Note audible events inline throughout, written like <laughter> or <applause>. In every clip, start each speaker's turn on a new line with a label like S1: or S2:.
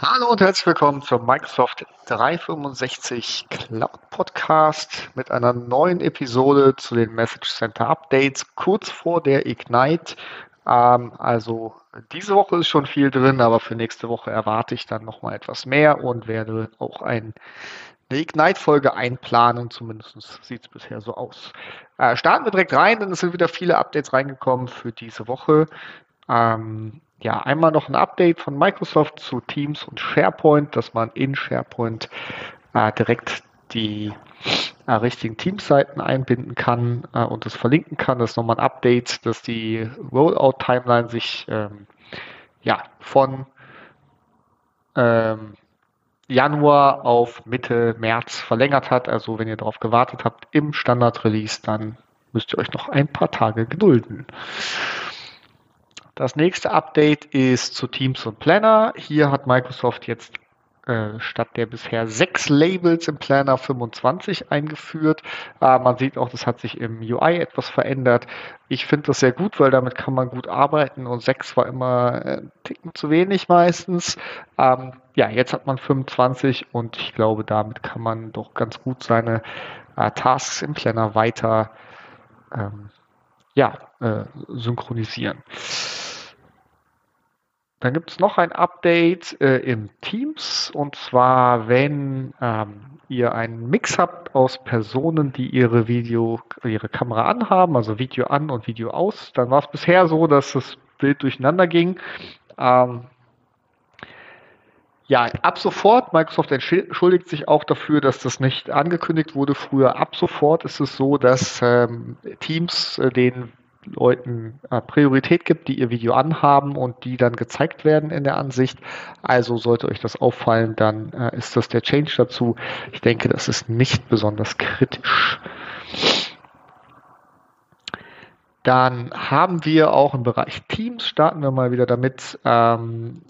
S1: Hallo und herzlich willkommen zum Microsoft 365 Cloud Podcast mit einer neuen Episode zu den Message Center Updates kurz vor der Ignite. Ähm, also diese Woche ist schon viel drin, aber für nächste Woche erwarte ich dann nochmal etwas mehr und werde auch ein, eine Ignite-Folge einplanen. Zumindest sieht es bisher so aus. Äh, starten wir direkt rein, denn es sind wieder viele Updates reingekommen für diese Woche. Ähm, ja, einmal noch ein Update von Microsoft zu Teams und SharePoint, dass man in SharePoint äh, direkt die äh, richtigen Teamseiten einbinden kann äh, und das verlinken kann. Das ist nochmal ein Update, dass die Rollout-Timeline sich ähm, ja, von ähm, Januar auf Mitte März verlängert hat. Also wenn ihr darauf gewartet habt im Standard-Release, dann müsst ihr euch noch ein paar Tage gedulden. Das nächste Update ist zu Teams und Planner. Hier hat Microsoft jetzt äh, statt der bisher sechs Labels im Planner 25 eingeführt. Äh, man sieht auch, das hat sich im UI etwas verändert. Ich finde das sehr gut, weil damit kann man gut arbeiten und sechs war immer äh, ein Ticken zu wenig meistens. Ähm, ja, jetzt hat man 25 und ich glaube, damit kann man doch ganz gut seine äh, Tasks im Planner weiter ähm, ja, synchronisieren. Dann gibt es noch ein Update äh, im Teams und zwar, wenn ähm, ihr einen Mix habt aus Personen, die ihre Video, ihre Kamera anhaben, also Video an und Video aus, dann war es bisher so, dass das Bild durcheinander ging. Ähm, ja, ab sofort, Microsoft entschuldigt sich auch dafür, dass das nicht angekündigt wurde früher. Ab sofort ist es so, dass ähm, Teams äh, den Leuten äh, Priorität gibt, die ihr Video anhaben und die dann gezeigt werden in der Ansicht. Also sollte euch das auffallen, dann äh, ist das der Change dazu. Ich denke, das ist nicht besonders kritisch. Dann haben wir auch im Bereich Teams, starten wir mal wieder damit, ähm,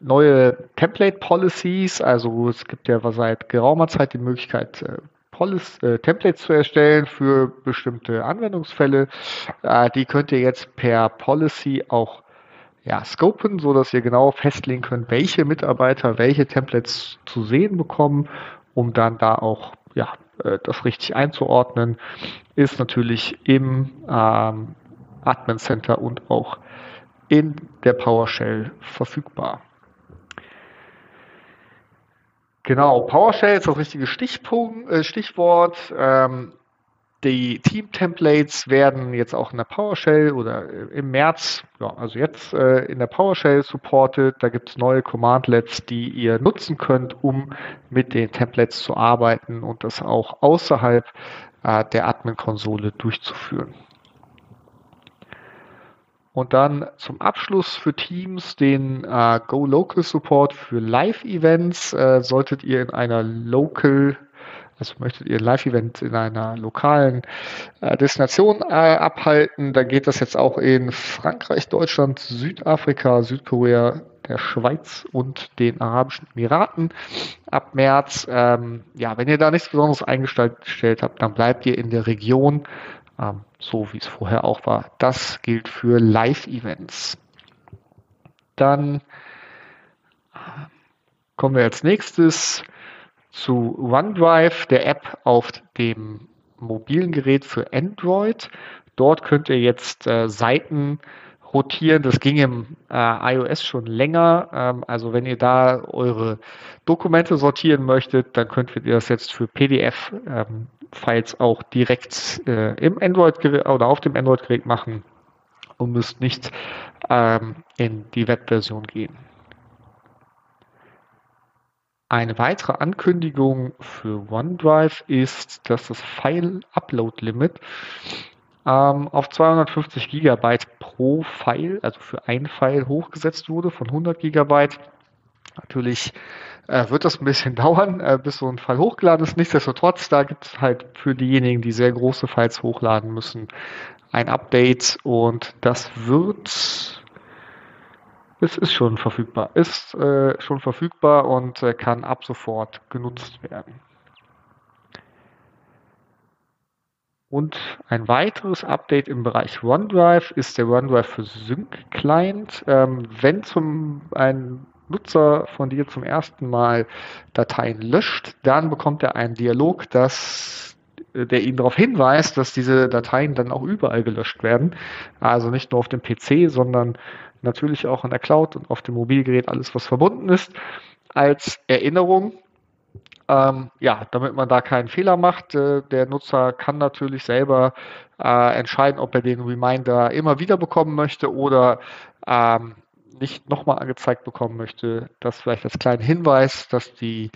S1: neue Template Policies. Also es gibt ja seit geraumer Zeit die Möglichkeit, Policy, äh, Templates zu erstellen für bestimmte Anwendungsfälle. Äh, die könnt ihr jetzt per Policy auch ja, scopen, so dass ihr genau festlegen könnt, welche Mitarbeiter welche Templates zu sehen bekommen, um dann da auch ja, äh, das richtig einzuordnen, ist natürlich im ähm, Admin Center und auch in der PowerShell verfügbar. Genau, PowerShell ist das richtige Stichpunkt, äh, Stichwort. Ähm, die Team-Templates werden jetzt auch in der PowerShell oder äh, im März, ja, also jetzt äh, in der PowerShell supported. Da gibt es neue Commandlets, die ihr nutzen könnt, um mit den Templates zu arbeiten und das auch außerhalb äh, der Admin-Konsole durchzuführen. Und dann zum Abschluss für Teams den äh, Go Local Support für Live-Events. Äh, solltet ihr in einer Local, also möchtet ihr ein Live-Event in einer lokalen äh, Destination äh, abhalten, dann geht das jetzt auch in Frankreich, Deutschland, Südafrika, Südkorea, der Schweiz und den Arabischen Emiraten ab März. Ähm, ja, wenn ihr da nichts Besonderes eingestellt habt, dann bleibt ihr in der Region ähm, so wie es vorher auch war. Das gilt für Live-Events. Dann äh, kommen wir als nächstes zu OneDrive, der App auf dem mobilen Gerät für Android. Dort könnt ihr jetzt äh, Seiten rotieren. Das ging im äh, iOS schon länger. Ähm, also wenn ihr da eure Dokumente sortieren möchtet, dann könnt ihr das jetzt für PDF ähm, Files auch direkt äh, im Android-Gerät oder auf dem Android-Gerät machen und müsst nicht ähm, in die Webversion gehen. Eine weitere Ankündigung für OneDrive ist, dass das File-Upload-Limit ähm, auf 250 Gigabyte pro File, also für ein File hochgesetzt wurde von 100 Gigabyte. Natürlich äh, wird das ein bisschen <laughs> dauern, äh, bis so ein Fall hochgeladen ist. Nichtsdestotrotz, da gibt es halt für diejenigen, die sehr große Files hochladen müssen, ein Update und das wird, es ist schon verfügbar, ist äh, schon verfügbar und äh, kann ab sofort genutzt werden. Und ein weiteres Update im Bereich OneDrive ist der OneDrive für Sync Client. Ähm, wenn zum ein Nutzer von dir zum ersten Mal Dateien löscht, dann bekommt er einen Dialog, dass, äh, der ihn darauf hinweist, dass diese Dateien dann auch überall gelöscht werden. Also nicht nur auf dem PC, sondern natürlich auch in der Cloud und auf dem Mobilgerät, alles was verbunden ist, als Erinnerung. Ähm, ja, damit man da keinen Fehler macht. Äh, der Nutzer kann natürlich selber äh, entscheiden, ob er den Reminder immer wieder bekommen möchte oder ähm, nicht nochmal angezeigt bekommen möchte, das vielleicht als kleinen Hinweis, dass die,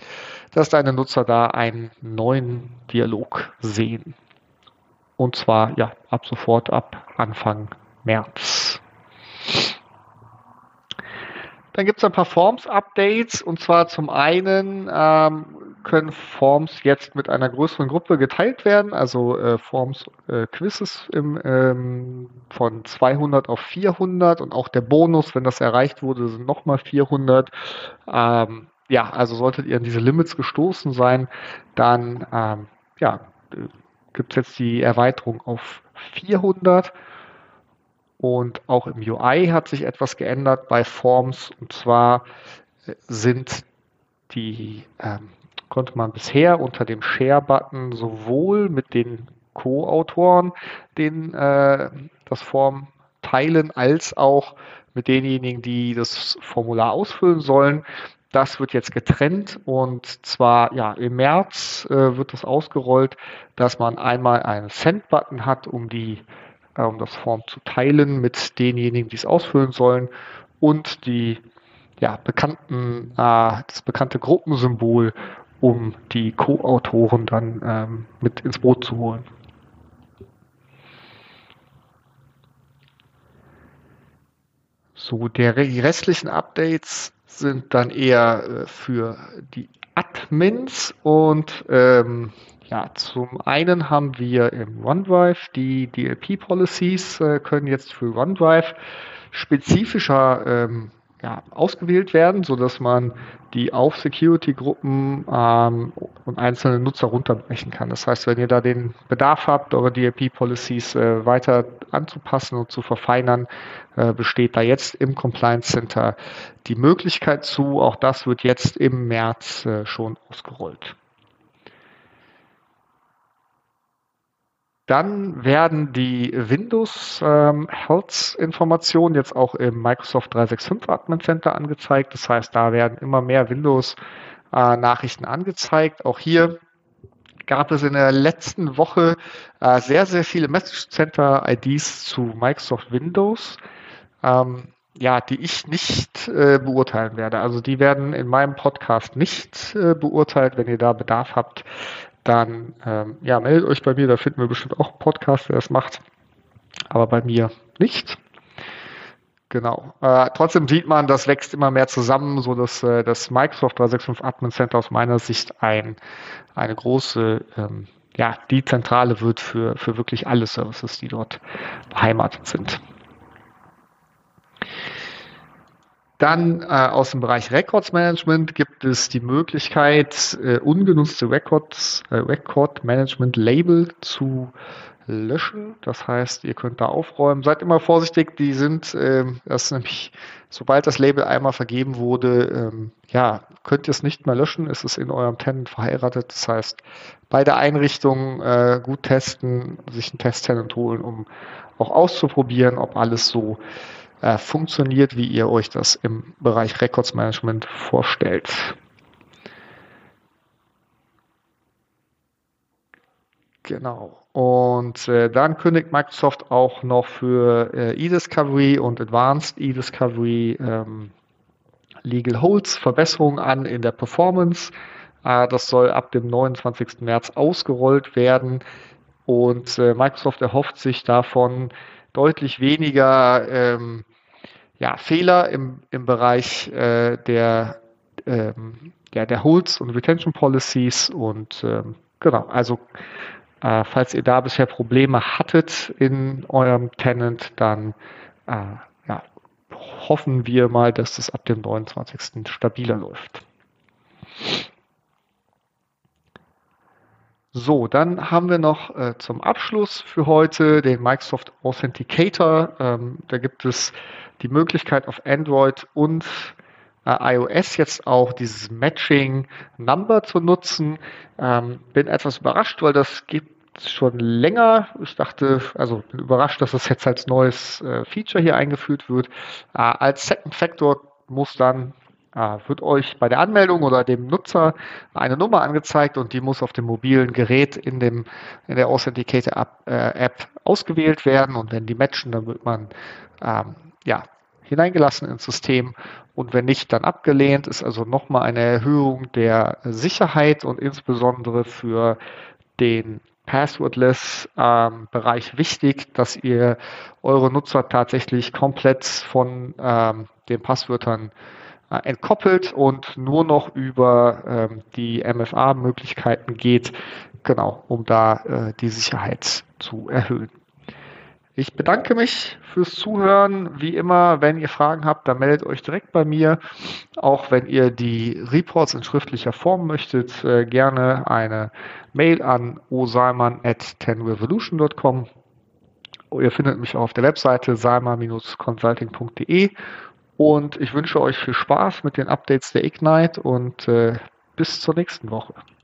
S1: dass deine Nutzer da einen neuen Dialog sehen. Und zwar ja ab sofort ab Anfang März. Dann gibt es ein paar Forms-Updates und zwar zum einen ähm, können Forms jetzt mit einer größeren Gruppe geteilt werden, also äh, Forms äh, Quizzes im, ähm, von 200 auf 400 und auch der Bonus, wenn das erreicht wurde, sind nochmal 400. Ähm, ja, also solltet ihr an diese Limits gestoßen sein, dann ähm, ja, äh, gibt es jetzt die Erweiterung auf 400. Und auch im UI hat sich etwas geändert bei Forms. Und zwar äh, sind die, ähm, konnte man bisher unter dem Share-Button sowohl mit den Co-Autoren äh, das Form teilen, als auch mit denjenigen, die das Formular ausfüllen sollen. Das wird jetzt getrennt und zwar ja im März äh, wird das ausgerollt, dass man einmal einen Send-Button hat, um die äh, um das Form zu teilen mit denjenigen, die es ausfüllen sollen und die ja, bekannten, äh, das bekannte Gruppensymbol, um die Co-Autoren dann ähm, mit ins Boot zu holen. So, der, die restlichen Updates sind dann eher äh, für die Admins und ähm, ja, zum einen haben wir im OneDrive die DLP-Policies, äh, können jetzt für OneDrive spezifischer ähm, ja, ausgewählt werden, sodass man die auf Security-Gruppen ähm, und einzelne Nutzer runterbrechen kann. Das heißt, wenn ihr da den Bedarf habt, eure DLP-Policies äh, weiter anzupassen und zu verfeinern, äh, besteht da jetzt im Compliance Center die Möglichkeit zu. Auch das wird jetzt im März äh, schon ausgerollt. Dann werden die Windows ähm, Health Informationen jetzt auch im Microsoft 365 Admin Center angezeigt. Das heißt, da werden immer mehr Windows äh, Nachrichten angezeigt. Auch hier gab es in der letzten Woche äh, sehr, sehr viele Message Center IDs zu Microsoft Windows. Ähm, ja, die ich nicht äh, beurteilen werde. Also die werden in meinem Podcast nicht äh, beurteilt. Wenn ihr da Bedarf habt, dann ähm, ja, meldet euch bei mir, da finden wir bestimmt auch einen Podcast, der das macht, aber bei mir nicht. Genau. Äh, trotzdem sieht man, das wächst immer mehr zusammen, so dass äh, das Microsoft 365 Admin Center aus meiner Sicht ein, eine große, ähm, ja, die Zentrale wird für, für wirklich alle Services, die dort beheimatet sind. Dann äh, aus dem Bereich Records Management gibt es die Möglichkeit, äh, ungenutzte Records, äh, Record Management Label zu löschen. Das heißt, ihr könnt da aufräumen. Seid immer vorsichtig, die sind, äh, das nämlich, sobald das Label einmal vergeben wurde, ähm, ja, könnt ihr es nicht mehr löschen. Es ist in eurem Tenant verheiratet. Das heißt, bei der Einrichtung äh, gut testen, sich einen Test-Tenant holen, um auch auszuprobieren, ob alles so äh, funktioniert, wie ihr euch das im Bereich Records Management vorstellt. Genau. Und äh, dann kündigt Microsoft auch noch für äh, eDiscovery und Advanced eDiscovery ähm, Legal Holds Verbesserungen an in der Performance. Äh, das soll ab dem 29. März ausgerollt werden. Und äh, Microsoft erhofft sich davon deutlich weniger ähm, ja, Fehler im, im Bereich äh, der, ähm, ja, der Holds und Retention Policies und ähm, genau, also äh, falls ihr da bisher Probleme hattet in eurem Tenant, dann äh, ja, hoffen wir mal, dass das ab dem 29. stabiler läuft. So, dann haben wir noch äh, zum Abschluss für heute den Microsoft Authenticator. Ähm, da gibt es die Möglichkeit auf Android und äh, iOS jetzt auch dieses Matching Number zu nutzen. Ähm, bin etwas überrascht, weil das gibt schon länger. Ich dachte, also bin überrascht, dass das jetzt als neues äh, Feature hier eingeführt wird. Äh, als Second Factor muss dann wird euch bei der Anmeldung oder dem Nutzer eine Nummer angezeigt und die muss auf dem mobilen Gerät in dem in der Authenticator App, äh, ausgewählt werden und wenn die matchen, dann wird man ähm, ja hineingelassen ins System und wenn nicht, dann abgelehnt. Ist also nochmal eine Erhöhung der Sicherheit und insbesondere für den Passwordless-Bereich ähm, wichtig, dass ihr eure Nutzer tatsächlich komplett von ähm, den Passwörtern äh, entkoppelt und nur noch über ähm, die MFA-Möglichkeiten geht, genau, um da äh, die Sicherheit zu erhöhen. Ich bedanke mich fürs Zuhören. Wie immer, wenn ihr Fragen habt, dann meldet euch direkt bei mir. Auch wenn ihr die Reports in schriftlicher Form möchtet, äh, gerne eine Mail an osalman at 10revolution.com. Ihr findet mich auch auf der Webseite salma-consulting.de und ich wünsche euch viel Spaß mit den Updates der Ignite und äh, bis zur nächsten Woche.